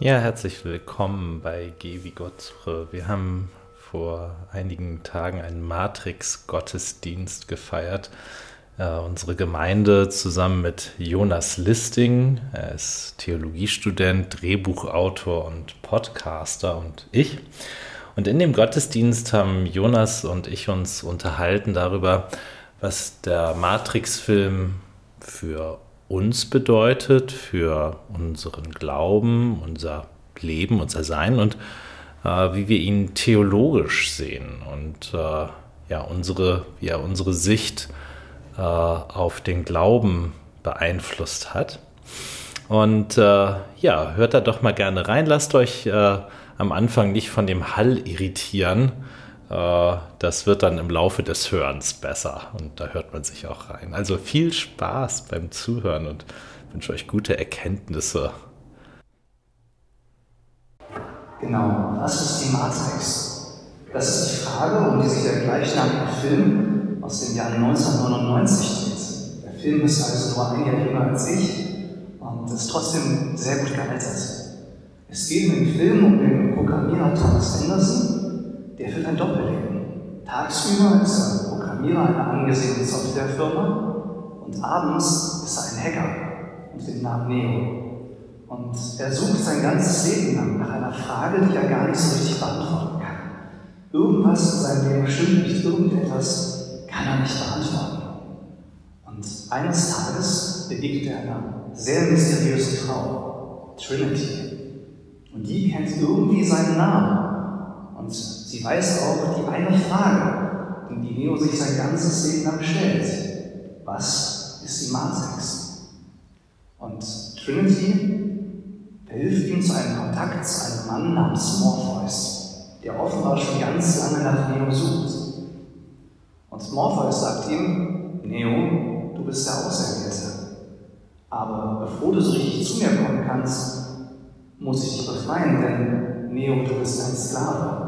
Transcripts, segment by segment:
Ja, herzlich willkommen bei Geh wie. Wir haben vor einigen Tagen einen Matrix-Gottesdienst gefeiert. Äh, unsere Gemeinde zusammen mit Jonas Listing, er ist Theologiestudent, Drehbuchautor und Podcaster und ich. Und in dem Gottesdienst haben Jonas und ich uns unterhalten darüber, was der Matrix-Film für uns bedeutet, für unseren Glauben, unser Leben, unser Sein und äh, wie wir ihn theologisch sehen und äh, ja, unsere, er unsere Sicht äh, auf den Glauben beeinflusst hat. Und äh, ja, hört da doch mal gerne rein. Lasst euch äh, am Anfang nicht von dem Hall irritieren. Äh, das wird dann im Laufe des Hörens besser und da hört man sich auch rein. Also viel Spaß beim Zuhören und wünsche euch gute Erkenntnisse. Genau, was ist die Matrix? Das ist die Frage, um die sich der gleichnamige Film aus dem Jahr 1999 dreht. Der Film ist also nur ein Jahr jünger als ich und ist trotzdem sehr gut gealtert. Es geht in dem Film um den Programmierer Thomas Anderson, der führt ein Doppelleben. Tagsüber ist er Programmierer einer angesehenen Softwarefirma und abends ist er ein Hacker mit dem Namen Neo. Und er sucht sein ganzes Leben lang nach einer Frage, die er gar nicht so richtig beantworten kann. Irgendwas in seinem Leben stimmt nicht, irgendetwas kann er nicht beantworten. Und eines Tages begegnet er einer sehr mysteriösen Frau, Trinity. Und die kennt irgendwie seinen Namen. Und sie weiß auch die eine Frage, die Neo sich sein ganzes Leben lang stellt. Was ist die Matrix? Und Trinity hilft ihm zu einem Kontakt zu einem Mann namens Morpheus, der offenbar schon ganz lange nach Neo sucht. Und Morpheus sagt ihm, Neo, du bist der Auserwählte. Aber bevor du so richtig zu mir kommen kannst, muss ich dich befreien, denn Neo, du bist ein Sklave.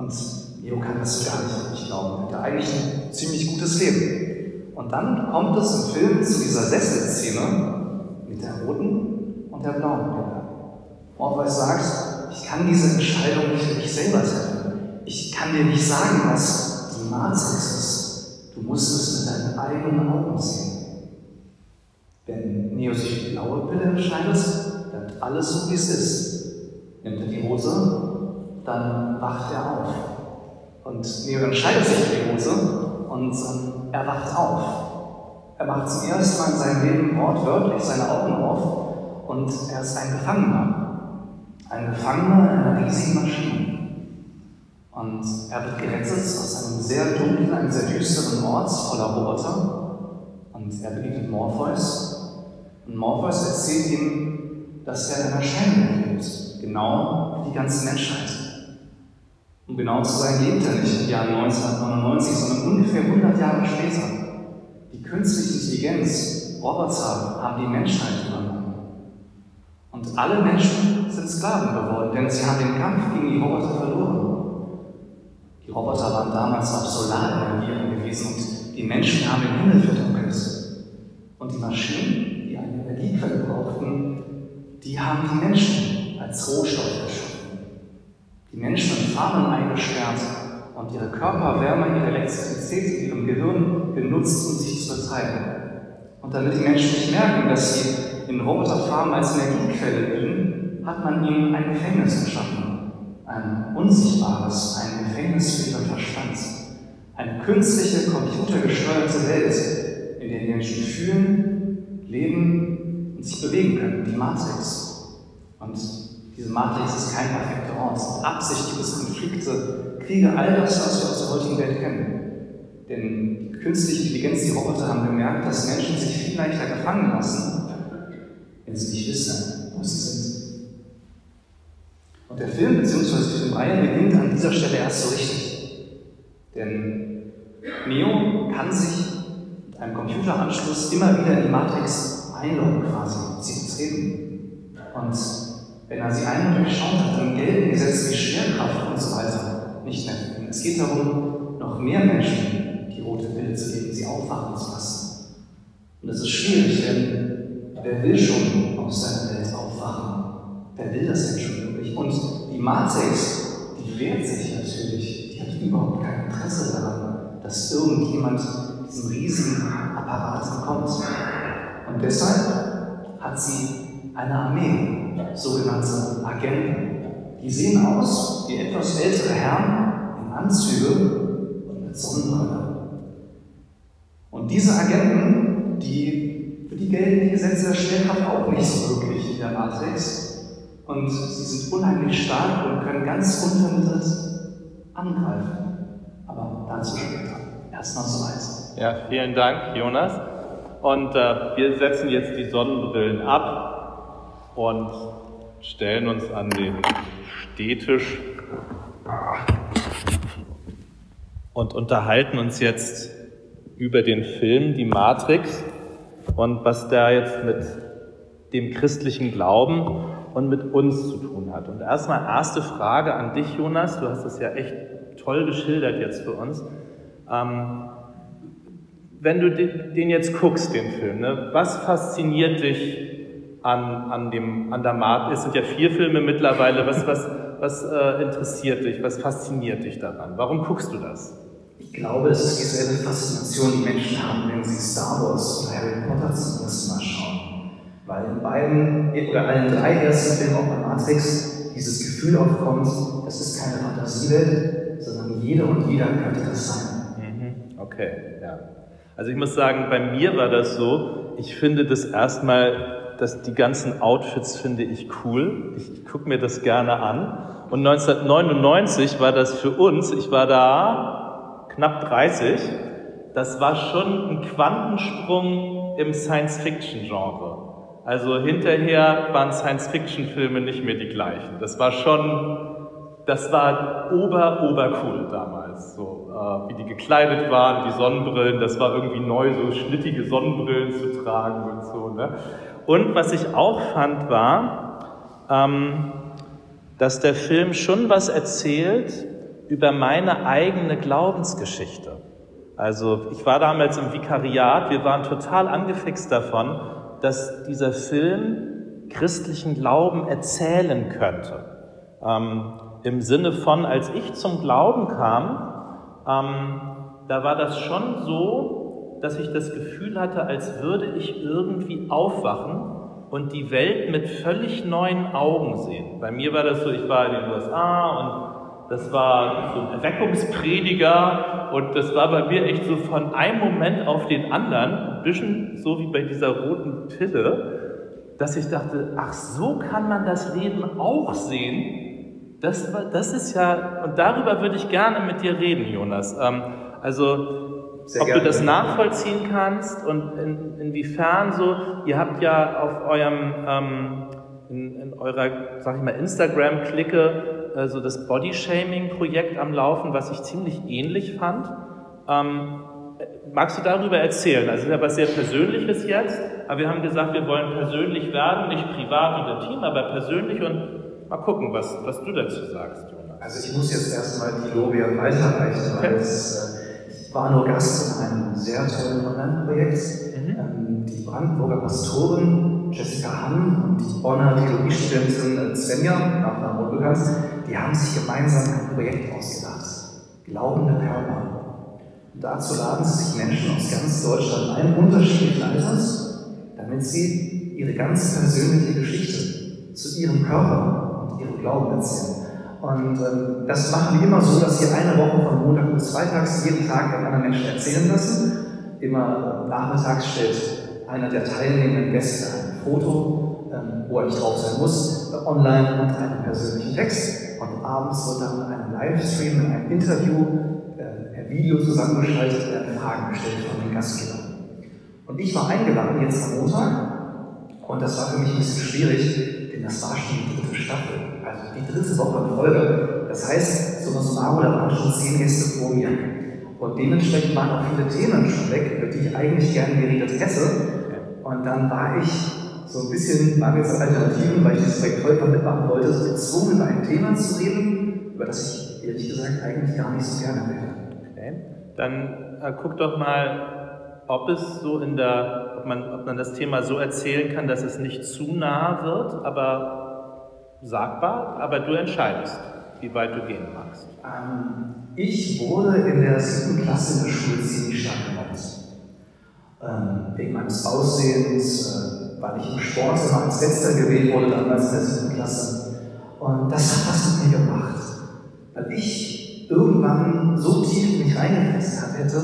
Und Neo kann das gar nicht wirklich glauben. Er hat eigentlich ein ziemlich gutes Leben. Und dann kommt es im Film zu dieser Sesselszene mit der roten und der blauen Brille. Morpheus sagt, ich kann diese Entscheidung nicht für dich selber treffen. Ich kann dir nicht sagen, was die Matrix ist. Du musst es mit deinen eigenen Augen sehen. Wenn Neo sich für die blaue Pille entscheidet, bleibt alles so, wie es ist. Nimmt er die Hose dann wacht er auf. Und Neo entscheidet sich die Hose und ähm, er wacht auf. Er macht zum ersten Mal in seinem Leben wortwörtlich seine Augen auf und er ist ein Gefangener. Ein Gefangener in einer riesigen Maschine. Und er wird gerettet aus einem sehr dunklen, einem sehr düsteren Ort voller Roboter. Und er begegnet Morpheus. Und Morpheus erzählt ihm, dass er in einer Scheinwelt lebt. Genau wie die ganze Menschheit. Um genau zu sein, lebt er nicht im Jahr 1999, sondern ungefähr 100 Jahre später. Die künstliche Intelligenz, Roboter, haben die Menschheit übernommen. Und alle Menschen sind Sklaven geworden, denn sie haben den Kampf gegen die Roboter verloren. Die Roboter waren damals auf Solarenergie angewiesen und die Menschen haben den Himmel verdunkelt. Und die Maschinen, die eine Energiequelle brauchten, die haben die Menschen als Rohstoff geschaffen. Die Menschen in Farmen eingesperrt und ihre Körperwärme, ihre Elektrizität in ihrem Gehirn genutzt, um sich zu betreiben. Und damit die Menschen nicht merken, dass sie in Roboterfarmen als Energiequelle liegen, hat man ihnen ein Gefängnis geschaffen. Ein unsichtbares, ein Gefängnis für ihren Verstand. Eine künstliche, computergesteuerte Welt, in der die Menschen fühlen, leben und sich bewegen können, die Matrix. Und diese Matrix ist kein perfekter Ort. Absicht gibt es Konflikte, Kriege, all das, was wir aus der heutigen Welt kennen. Denn die künstliche Intelligenz, die Roboter haben gemerkt, dass Menschen sich viel leichter gefangen lassen, wenn sie nicht wissen, wo sie sind. Und der Film bzw. die Filmreihe beginnt an dieser Stelle erst so richtig. Denn Neo kann sich mit einem Computeranschluss immer wieder in die Matrix einloggen quasi, sie betreten. Und wenn er sie einmal durchschaut hat, dann gelten Gesetze wie Schwerkraft und so weiter nicht mehr. Es geht darum, noch mehr Menschen die rote Pille zu geben, sie aufwachen zu lassen. Und das ist schwierig, denn wer will schon aus seiner Welt aufwachen? wer will das denn schon wirklich? Und die Matrix, die wehrt sich natürlich, die hat überhaupt kein Interesse daran, dass irgendjemand diesen riesigen Apparat bekommt. Und deshalb hat sie eine Armee, sogenannte Agenten. Die sehen aus wie etwas ältere Herren in Anzüge und mit Sonnenbrille. Und diese Agenten, die, für die gelten die Gesetze der Schwerkraft auch nicht so wirklich in der Matrix. Und sie sind unheimlich stark und können ganz unvermittelt angreifen. Aber dazu später. Erstmal so eins. Ja, vielen Dank, Jonas. Und äh, wir setzen jetzt die Sonnenbrillen ab und stellen uns an den Stehtisch und unterhalten uns jetzt über den Film Die Matrix und was der jetzt mit dem christlichen Glauben und mit uns zu tun hat. Und erstmal erste Frage an dich, Jonas. Du hast das ja echt toll geschildert jetzt für uns. Ähm, wenn du den jetzt guckst, den Film, ne, was fasziniert dich an, an, dem, an der Matrix? Es sind ja vier Filme mittlerweile. Was, was, was äh, interessiert dich? Was fasziniert dich daran? Warum guckst du das? Ich glaube, es ist dieselbe Faszination, die Menschen haben, wenn sie Star Wars oder Harry Potter zum ersten Mal schauen. Weil in beiden oder allen drei ersten Filmen, auch bei Matrix, dieses Gefühl aufkommt, das ist keine Fantasiewelt, sondern jeder und jeder könnte das sein. Mhm. Okay, ja. Also ich muss sagen, bei mir war das so, ich finde das erstmal dass die ganzen Outfits finde ich cool. Ich, ich gucke mir das gerne an. Und 1999 war das für uns, ich war da knapp 30, das war schon ein Quantensprung im Science-Fiction-Genre. Also hinterher waren Science-Fiction-Filme nicht mehr die gleichen. Das war schon, das war ober, ober cool damals. So, äh, wie die gekleidet waren, die Sonnenbrillen, das war irgendwie neu, so schnittige Sonnenbrillen zu tragen und so. Ne? Und was ich auch fand, war, ähm, dass der Film schon was erzählt über meine eigene Glaubensgeschichte. Also ich war damals im Vikariat, wir waren total angefixt davon, dass dieser Film christlichen Glauben erzählen könnte. Ähm, Im Sinne von, als ich zum Glauben kam, ähm, da war das schon so, dass ich das Gefühl hatte, als würde ich irgendwie aufwachen und die Welt mit völlig neuen Augen sehen. Bei mir war das so, ich war in den USA und das war so ein Erweckungsprediger und das war bei mir echt so von einem Moment auf den anderen, ein bisschen so wie bei dieser roten Pille, dass ich dachte, ach so kann man das Leben auch sehen. Das, das ist ja, und darüber würde ich gerne mit dir reden, Jonas. Ähm, also sehr ob gerne. du das nachvollziehen kannst und in, inwiefern so, ihr habt ja auf eurem, ähm, in, in, eurer, sag ich mal, Instagram-Clique äh, so das Body-Shaming-Projekt am Laufen, was ich ziemlich ähnlich fand. Ähm, magst du darüber erzählen? Also es ist ja was sehr Persönliches jetzt, aber wir haben gesagt, wir wollen persönlich werden, nicht privat und intim, aber persönlich und mal gucken, was, was du dazu sagst, Jonas. Also ich muss jetzt erstmal die Lorbeeren weiterreichen, weil es äh, war nur Gast in einem sehr tollen Online-Projekt. Mhm. Ähm, die Brandenburger Pastorin Jessica Hamm und die Bonner Theologiestudentin Svenja, auch nach bekannt, die haben sich gemeinsam ein Projekt ausgedacht. Glaubende Körper. Und dazu laden sie sich Menschen aus ganz Deutschland ein, unterschiedlichen Alters, damit sie ihre ganz persönliche Geschichte zu ihrem Körper und ihrem Glauben erzählen. Und ähm, das machen wir immer so, dass wir eine Woche von Montag bis Freitags jeden Tag einen anderen Menschen erzählen lassen. Immer nachmittags stellt einer der teilnehmenden Gäste ein Foto, ähm, wo er nicht drauf sein muss, äh, online und einen persönlichen Text. Und abends wird dann ein Livestream, ein Interview äh, per Video zusammengeschaltet, werden Fragen gestellt von den Gastgebern. Und ich war eingeladen jetzt am Montag und das war für mich ein bisschen schwierig, denn das war schon die dritte Staffel also die dritte Woche in Folge. Das heißt, so was Maro, da waren schon zehn Gäste vor mir. Und dementsprechend waren auch viele Themen schon weg, über die ich eigentlich gerne geredet hätte. Und dann war ich so ein bisschen mangels Alternativen, weil ich das Projekt Volker mitmachen wollte, so gezwungen, über ein Thema zu reden, über das ich ehrlich gesagt eigentlich gar nicht so gerne rede. Okay. Dann äh, guck doch mal, ob es so in der, ob man, ob man das Thema so erzählen kann, dass es nicht zu nah wird, aber sagbar, aber du entscheidest, wie weit du gehen magst. Ähm, ich wurde in der siebten Klasse in der Schule ziemlich stark gemobbt. Ähm, wegen meines Aussehens, äh, weil ich im Sport immer als Letzter gewählt wurde, damals in der siebten Klasse. Und das hat was mit mir gemacht. Weil ich irgendwann so tief in mich reingefressen hätte,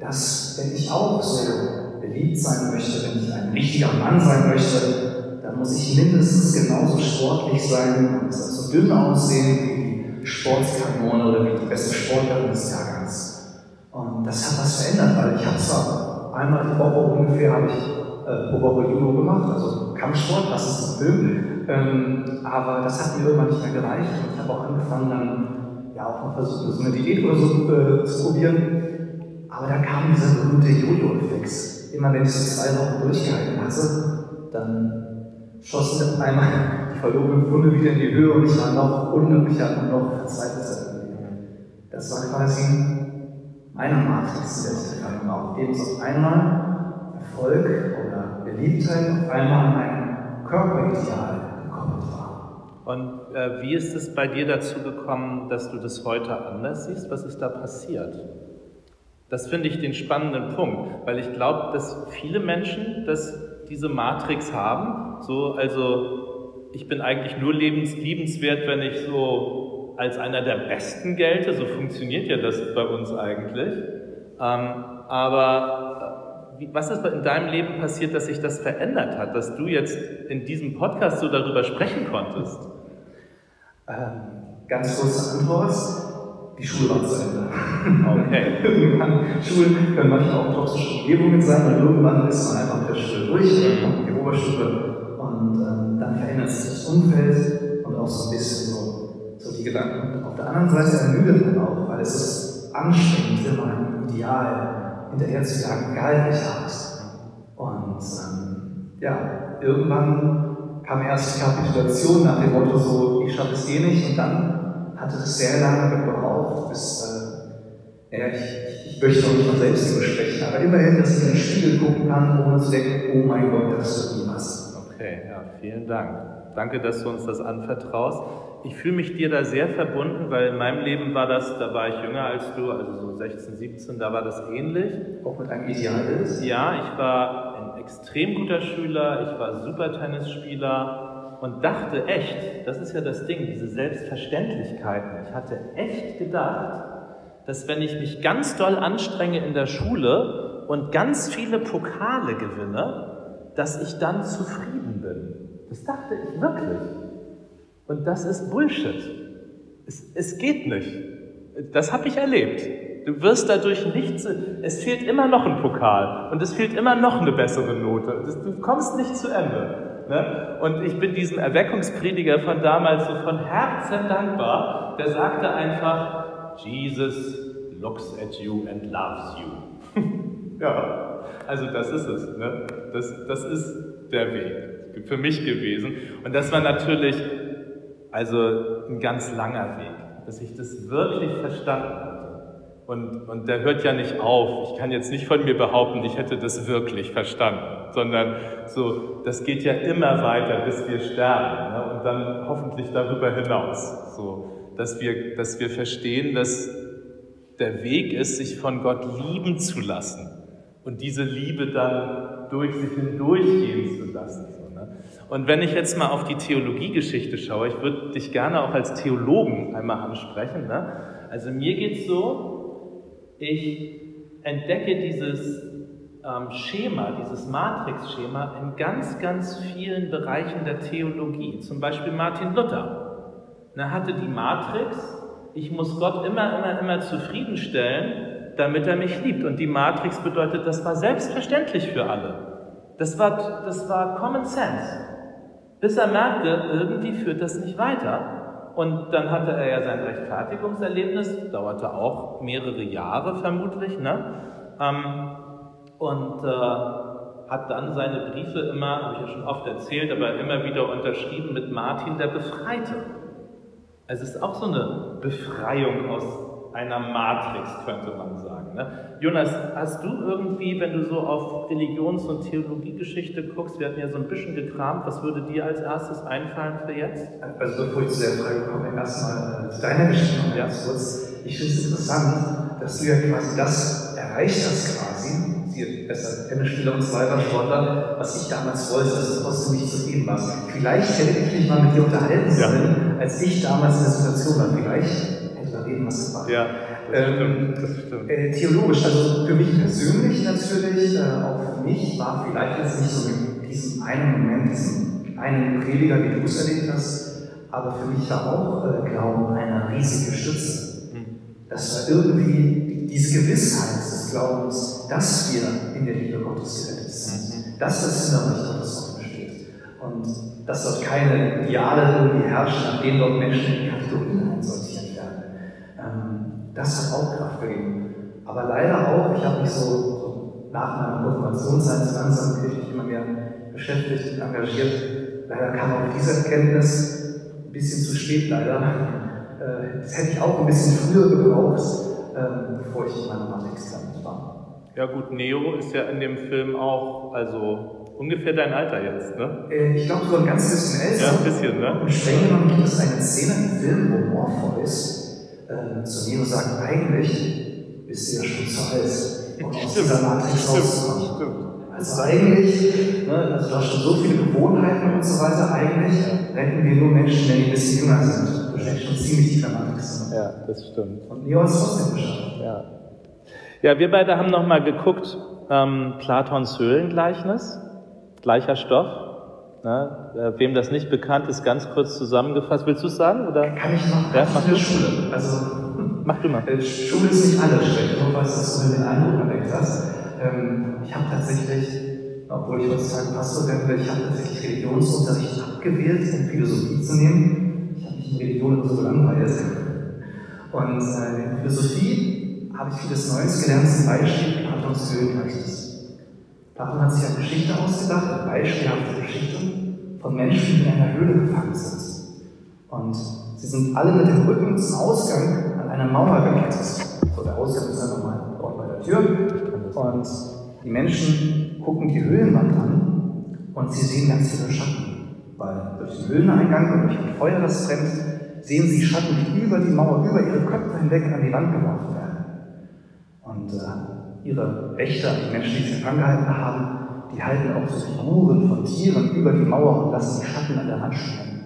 dass wenn ich auch so beliebt sein möchte, wenn ich ein richtiger Mann sein möchte, dann muss ich mindestens genauso sportlich sein und so dünn aussehen wie die Sportskanone oder wie die beste Sportlerin des Jahrgangs. Und das hat was verändert, weil ich habe zwar einmal die Woche ungefähr habe ich äh, pro Woche Judo gemacht, also Kampfsport, das ist ein Film, ähm, aber das hat mir irgendwann nicht mehr gereicht und ich habe auch angefangen dann ja auch mal versucht, so eine Diät oder so äh, zu probieren. Aber da kam dieser berühmte Jojo-Effekt. Immer wenn ich so zwei Wochen durchgehalten hatte, dann schossen einmal die verlorenen Funde wieder in die Höhe und ich war noch unglücklicher und noch verzweifelter. Das war quasi meine Matrix Selbsterfahrung auch. Eben auf einmal Erfolg oder Beliebtheit, auf einmal mein Körperideal gekoppelt war. Und äh, wie ist es bei dir dazu gekommen, dass du das heute anders siehst? Was ist da passiert? Das finde ich den spannenden Punkt, weil ich glaube, dass viele Menschen das, diese Matrix haben. So, also ich bin eigentlich nur lebens, liebenswert, wenn ich so als einer der Besten gelte. So funktioniert ja das bei uns eigentlich. Ähm, aber äh, wie, was ist in deinem Leben passiert, dass sich das verändert hat, dass du jetzt in diesem Podcast so darüber sprechen konntest? Ähm, ganz kurze Antwort die Schule war zu Ende. Okay. irgendwann, Schulen können manchmal auch toxische Umgebungen sein, weil irgendwann ist man einfach der Schule durch, dann kommt die Oberstufe Umfeld und auch so ein bisschen so, so die Gedanken. Auf der anderen Seite ermüdet man auch, weil es ist anstrengend, immer ein Ideal hinterher zu jagen, egal welcher Art. Und ähm, ja, irgendwann kam erst die Kapitulation nach dem Motto so, ich schaffe es eh nicht und dann hatte das sehr lange gebraucht, bis, äh, ja, ich, ich möchte auch nicht von selbst sprechen, aber immerhin, dass ich in den Spiegel gucken kann, ohne zu denken, oh mein Gott, das ist nie was. Okay, ja, vielen Dank. Danke, dass du uns das anvertraust. Ich fühle mich dir da sehr verbunden, weil in meinem Leben war das, da war ich jünger als du, also so 16, 17, da war das ähnlich. Auch mit einem Idealbild? Ja, ich war ein extrem guter Schüler, ich war super Tennisspieler, und dachte echt, das ist ja das Ding, diese Selbstverständlichkeiten. Ich hatte echt gedacht, dass wenn ich mich ganz doll anstrenge in der Schule und ganz viele Pokale gewinne, dass ich dann zufrieden bin. Das dachte ich wirklich. Und das ist Bullshit. Es, es geht nicht. Das habe ich erlebt. Du wirst dadurch nicht, es fehlt immer noch ein Pokal und es fehlt immer noch eine bessere Note. Du kommst nicht zu Ende. Ne? Und ich bin diesem Erweckungsprediger von damals so von Herzen dankbar. Der sagte einfach, Jesus looks at you and loves you. ja, also das ist es. Ne? Das, das ist der Weg für mich gewesen. Und das war natürlich also ein ganz langer Weg, dass ich das wirklich verstanden habe. Und, und der hört ja nicht auf. Ich kann jetzt nicht von mir behaupten, ich hätte das wirklich verstanden, sondern so, das geht ja immer weiter, bis wir sterben ne? und dann hoffentlich darüber hinaus. So, dass wir, dass wir verstehen, dass der Weg ist, sich von Gott lieben zu lassen und diese Liebe dann durch sich hindurchgehen zu lassen. Ne? Und wenn ich jetzt mal auf die Theologiegeschichte schaue, ich würde dich gerne auch als Theologen einmal ansprechen. Ne? Also mir geht es so, ich entdecke dieses ähm, Schema, dieses Matrix-Schema in ganz, ganz vielen Bereichen der Theologie. Zum Beispiel Martin Luther. Er hatte die Matrix, ich muss Gott immer, immer, immer zufriedenstellen, damit er mich liebt. Und die Matrix bedeutet, das war selbstverständlich für alle. Das war, das war Common Sense. Bis er merkte, irgendwie führt das nicht weiter. Und dann hatte er ja sein Rechtfertigungserlebnis, dauerte auch mehrere Jahre vermutlich, ne? Ähm, und äh, hat dann seine Briefe immer, habe ich ja schon oft erzählt, aber immer wieder unterschrieben mit Martin der Befreite. Es ist auch so eine Befreiung aus, einer Matrix, könnte man sagen. Ne? Jonas, hast du irgendwie, wenn du so auf Religions- und Theologiegeschichte guckst, wir hatten ja so ein bisschen gekramt, was würde dir als erstes einfallen für jetzt? Also bevor ich zu der Frage komme, erstmal äh, zu deiner Geschichte noch ganz kurz. Ich finde es interessant, dass du ja quasi das erreicht hast quasi, besser Tennisspieler und so weiter, Sportler, was ich damals wollte, dass du trotzdem nicht zufrieden warst. Vielleicht hätte ich mich mal mit dir unterhalten sollen, ja. als ich damals in der Situation war. Vielleicht reden was gemacht. Ja, das ähm, stimmt. Das stimmt. Äh, theologisch, also für mich persönlich natürlich, äh, auch für mich war vielleicht jetzt nicht so mit diesem einen Moment, diesem einen Prediger, wie du es erlebt hast, aber für mich war auch äh, Glauben eine riesige Stütze. Hm. Das war irgendwie diese Gewissheit des Glaubens, dass wir in der Liebe Gottes gerettet sind, mhm. dass das Hinterreich Gottes offen steht und dass dort keine Ideale irgendwie herrschen, nach denen dort Menschen in Kategorien einsortiert werden. Das hat auch Kraft gegeben. Aber leider auch, ich habe mich so, so nach meiner Konfirmationszeit langsam kirchlich immer mehr beschäftigt und engagiert. Leider kam auch diese Erkenntnis ein bisschen zu spät, leider. Äh, das hätte ich auch ein bisschen früher gebraucht, ähm, bevor ich in meiner Matrix gelandet war. Ja gut, Neo ist ja in dem Film auch, also ungefähr dein Alter jetzt, ne? Äh, ich glaube sogar ein ganz bisschen älter. Ja, ein bisschen, ne? Und streng genommen gibt es eine Szene im Film, wo Morpheus äh, zu Neo sagt, eigentlich bist du ja schon zu alt, um aus dieser Matrix rauszukommen. Stimmt. Also eigentlich, ne, also du hast schon so viele Gewohnheiten und so weiter, eigentlich retten wir nur Menschen, wenn die ein bisschen jünger sind. Du steckst schon ziemlich tief in der Matrix. Ja, das stimmt. Und Neo es trotzdem geschafft. Ja. ja, wir beide haben nochmal geguckt, ähm, Platons Höhlengleichnis, gleicher Stoff. Ne? Äh, wem das nicht bekannt ist, ganz kurz zusammengefasst. Willst du es sagen? Oder? Kann ich machen. Ja, mach du. Schule. Also, mach du mal. Äh, Schule ist nicht alles schlecht, nur weil es du den Eindruck erweckt hast. Ich habe tatsächlich, obwohl ich heutzutage Pastor bin, ich habe tatsächlich Religionsunterricht abgewählt, um Philosophie zu nehmen. Ich habe mich in Religion immer so gelangweilt. Und äh, in Philosophie habe ich vieles Neues gelernt, zum Beispiel Platons Höhengleichnis. Platon hat sich eine Geschichte ausgedacht, eine beispielhafte Geschichte von Menschen, die in einer Höhle gefangen sind. Und sie sind alle mit dem Rücken zum Ausgang an einer Mauer gekettet. So, der Ausgang ist einfach mal dort bei der Tür. Und die Menschen gucken die Höhlenwand an und sie sehen ganz viele Schatten. Weil durch den Höhleneingang und durch ein Feuer, das brennt, sehen sie Schatten, die über die Mauer, über ihre Köpfe hinweg an die Wand geworfen werden. Und äh, ihre Wächter, die Menschen, die sie gefangen gehalten haben, die halten auch so Figuren von Tieren über die Mauer und lassen die Schatten an der Wand stehen.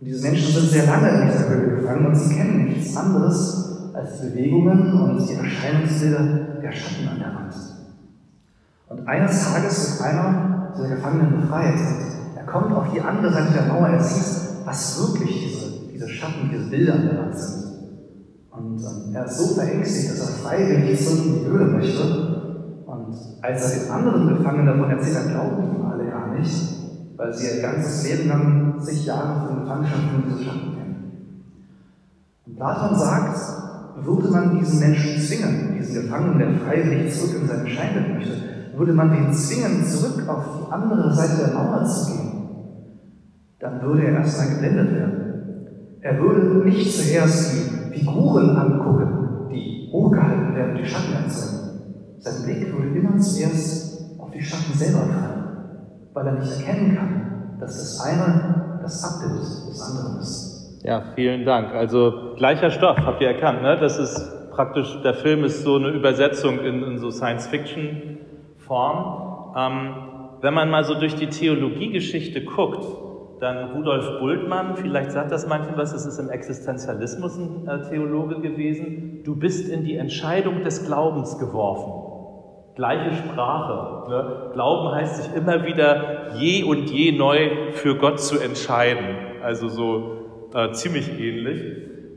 Und diese Menschen sind sehr lange in dieser Höhle gefangen und sie kennen nichts anderes als die Bewegungen und die Erscheinungsbilder der Schatten an der Wand. Und eines Tages wird einer dieser Gefangenen befreit er kommt auf die andere Seite der Mauer, er sieht, was wirklich diese, diese Schatten, diese Bilder an der Wand sind. Und ähm, er ist so verängstigt, dass er freiwillig zurück in die Höhle möchte. Und als er den anderen Gefangenen davon erzählt, dann glauben ihm alle gar nicht, weil sie ihr ganzes Leben lang sich Jahre von Gefangenschaft von diese Schatten kennen. Und Platon sagt, würde man diesen Menschen zwingen, diesen Gefangenen, der freiwillig zurück in seine Scheine möchte, würde man den zwingen, zurück auf die andere Seite der Mauer zu gehen, dann würde er erstmal geblendet werden. Er würde nicht zuerst die Figuren angucken, die hochgehalten werden, die Schatten erzeugen. Sein Blick würde immer zuerst auf die Schatten selber fallen, weil er nicht erkennen kann, dass das eine das Abbild des anderen ist. Ja, vielen Dank. Also gleicher Stoff, habt ihr erkannt, ne? Das ist praktisch, der Film ist so eine Übersetzung in, in so Science-Fiction-Form. Ähm, wenn man mal so durch die Theologiegeschichte guckt, dann Rudolf Bultmann, vielleicht sagt das manchen was, es ist im Existenzialismus ein äh, Theologe gewesen, du bist in die Entscheidung des Glaubens geworfen. Gleiche Sprache. Ne? Glauben heißt sich immer wieder je und je neu für Gott zu entscheiden. Also so äh, ziemlich ähnlich.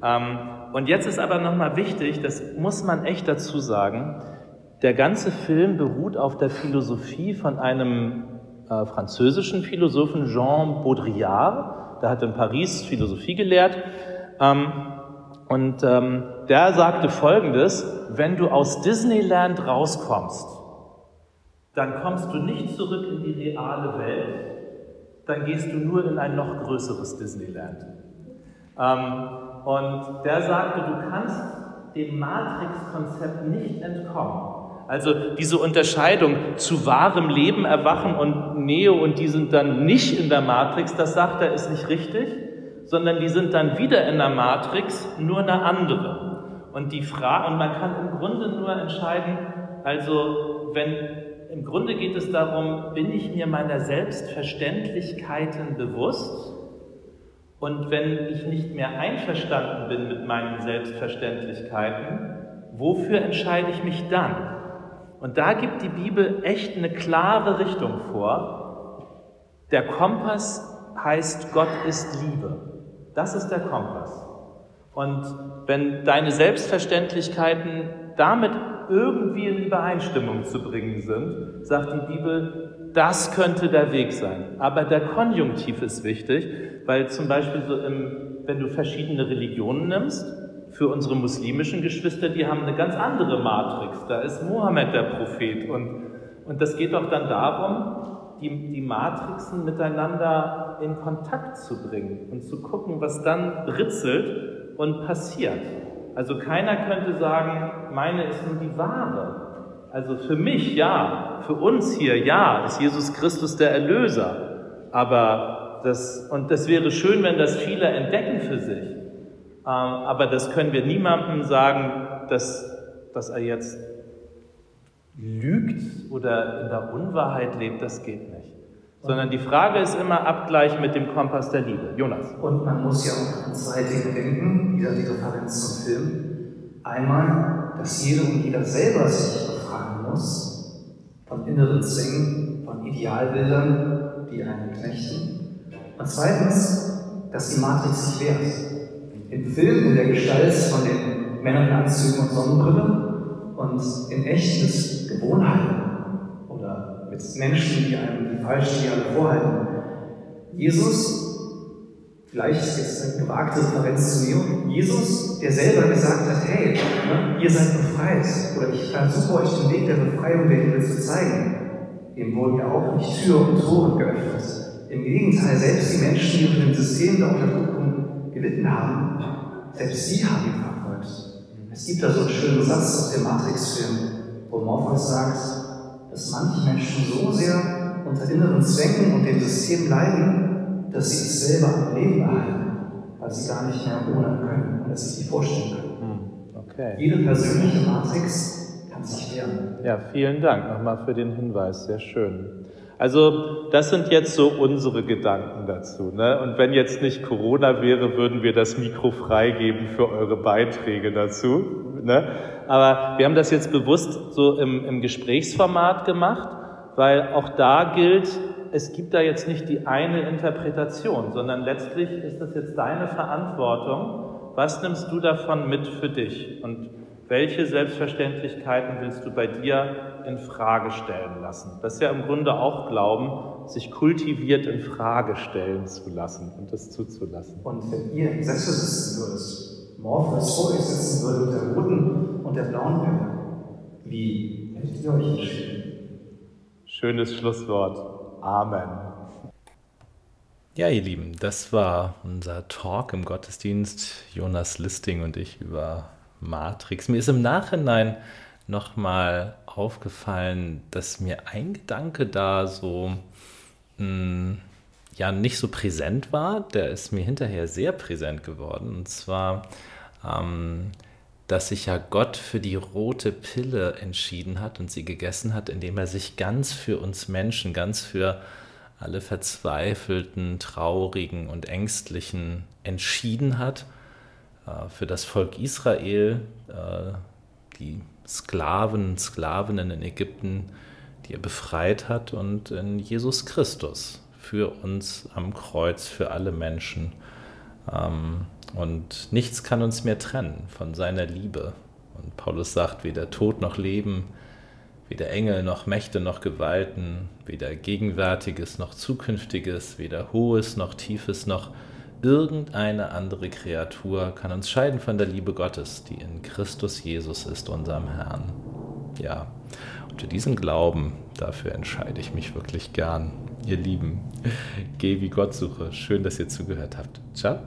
Ähm, und jetzt ist aber nochmal wichtig, das muss man echt dazu sagen, der ganze Film beruht auf der Philosophie von einem äh, französischen Philosophen Jean Baudrillard, der hat in Paris Philosophie gelehrt. Ähm, und ähm, der sagte Folgendes, wenn du aus Disneyland rauskommst, dann kommst du nicht zurück in die reale Welt, dann gehst du nur in ein noch größeres Disneyland. Ähm, und der sagte, du kannst dem Matrix-Konzept nicht entkommen. Also diese Unterscheidung zu wahrem Leben erwachen und Neo und die sind dann nicht in der Matrix, das sagt er, ist nicht richtig, sondern die sind dann wieder in der Matrix, nur eine andere. Und die Frage, und man kann im Grunde nur entscheiden, also wenn im Grunde geht es darum, bin ich mir meiner Selbstverständlichkeiten bewusst? Und wenn ich nicht mehr einverstanden bin mit meinen Selbstverständlichkeiten, wofür entscheide ich mich dann? Und da gibt die Bibel echt eine klare Richtung vor. Der Kompass heißt, Gott ist Liebe. Das ist der Kompass. Und wenn deine Selbstverständlichkeiten damit irgendwie in Übereinstimmung zu bringen sind, sagt die Bibel, das könnte der Weg sein. Aber der Konjunktiv ist wichtig, weil zum Beispiel so im, wenn du verschiedene Religionen nimmst, für unsere muslimischen Geschwister, die haben eine ganz andere Matrix. Da ist Mohammed der Prophet. Und, und das geht doch dann darum, die, die Matrixen miteinander in Kontakt zu bringen und zu gucken, was dann britzelt und passiert. Also keiner könnte sagen, meine ist nur die wahre. Also für mich ja, für uns hier ja, ist Jesus Christus der Erlöser. Aber das, und das wäre schön, wenn das viele entdecken für sich. Ähm, aber das können wir niemandem sagen, dass, dass er jetzt lügt oder in der Unwahrheit lebt, das geht nicht. Sondern die Frage ist immer Abgleich mit dem Kompass der Liebe. Jonas. Und man muss ja auch an zwei Dinge denken, wieder die Referenz zum Film. Einmal, dass jede und jeder selber sich befragen muss von inneren Zwängen, von Idealbildern, die einen knechten. Und zweitens, dass die Matrix sich wehrt im Film in der Gestalt von den Männern in Anzügen und Sonnenbrille und in echt mit Gewohnheiten oder mit Menschen, die einem die falschen Ideale vorhalten. Jesus, vielleicht jetzt eine gewagte Referenz zu mir, Jesus, der selber gesagt hat, hey, ne, ihr seid befreit oder ich versuche euch den Weg der Befreiung der Liebe zu zeigen. Dem wurden ja auch nicht Tür und Tore geöffnet. Im Gegenteil, selbst die Menschen, die unter dem System der Unterdrückung gelitten haben, selbst sie haben ihn verfolgt. Es gibt da so einen schönen Satz aus dem Matrix-Film, wo Morpheus sagt, dass manche Menschen so sehr unter inneren Zwängen und dem System leiden, dass sie es selber am Leben erhalten, weil sie gar nicht mehr ohne können und es sich nicht vorstellen können. Hm, okay. Jede persönliche Matrix kann sich wehren. Ja, vielen Dank nochmal für den Hinweis, sehr schön. Also das sind jetzt so unsere Gedanken dazu. Ne? Und wenn jetzt nicht Corona wäre, würden wir das Mikro freigeben für eure Beiträge dazu. Ne? Aber wir haben das jetzt bewusst so im, im Gesprächsformat gemacht, weil auch da gilt, es gibt da jetzt nicht die eine Interpretation, sondern letztlich ist das jetzt deine Verantwortung. Was nimmst du davon mit für dich? Und welche Selbstverständlichkeiten willst du bei dir in Frage stellen lassen? Das ist ja im Grunde auch Glauben, sich kultiviert in Frage stellen zu lassen und das zuzulassen. Und wenn ihr im Sessel sitzen würdet, Morpheus vor euch sitzen würde mit der roten und der blauen Pille, wie hättet ihr euch entschieden? Schönes Schlusswort. Amen. Ja, ihr Lieben, das war unser Talk im Gottesdienst. Jonas Listing und ich über Matrix. Mir ist im Nachhinein nochmal aufgefallen, dass mir ein Gedanke da so mh, hm, ja nicht so präsent war. Der ist mir hinterher sehr präsent geworden. Und zwar, ähm, dass sich ja Gott für die rote Pille entschieden hat und sie gegessen hat, indem er sich ganz für uns Menschen, ganz für alle Verzweifelten, Traurigen und Ängstlichen entschieden hat äh, für das Volk Israel, äh, die Sklaven, Sklavinnen in Ägypten, die er befreit hat und in Jesus Christus für uns am Kreuz, für alle Menschen. Ähm, und nichts kann uns mehr trennen von seiner Liebe. Und Paulus sagt, weder Tod noch Leben, weder Engel noch Mächte noch Gewalten, weder Gegenwärtiges noch Zukünftiges, weder Hohes noch Tiefes noch irgendeine andere Kreatur kann uns scheiden von der Liebe Gottes, die in Christus Jesus ist, unserem Herrn. Ja, und für diesen Glauben, dafür entscheide ich mich wirklich gern. Ihr Lieben, geh wie Gott suche. Schön, dass ihr zugehört habt. Ciao.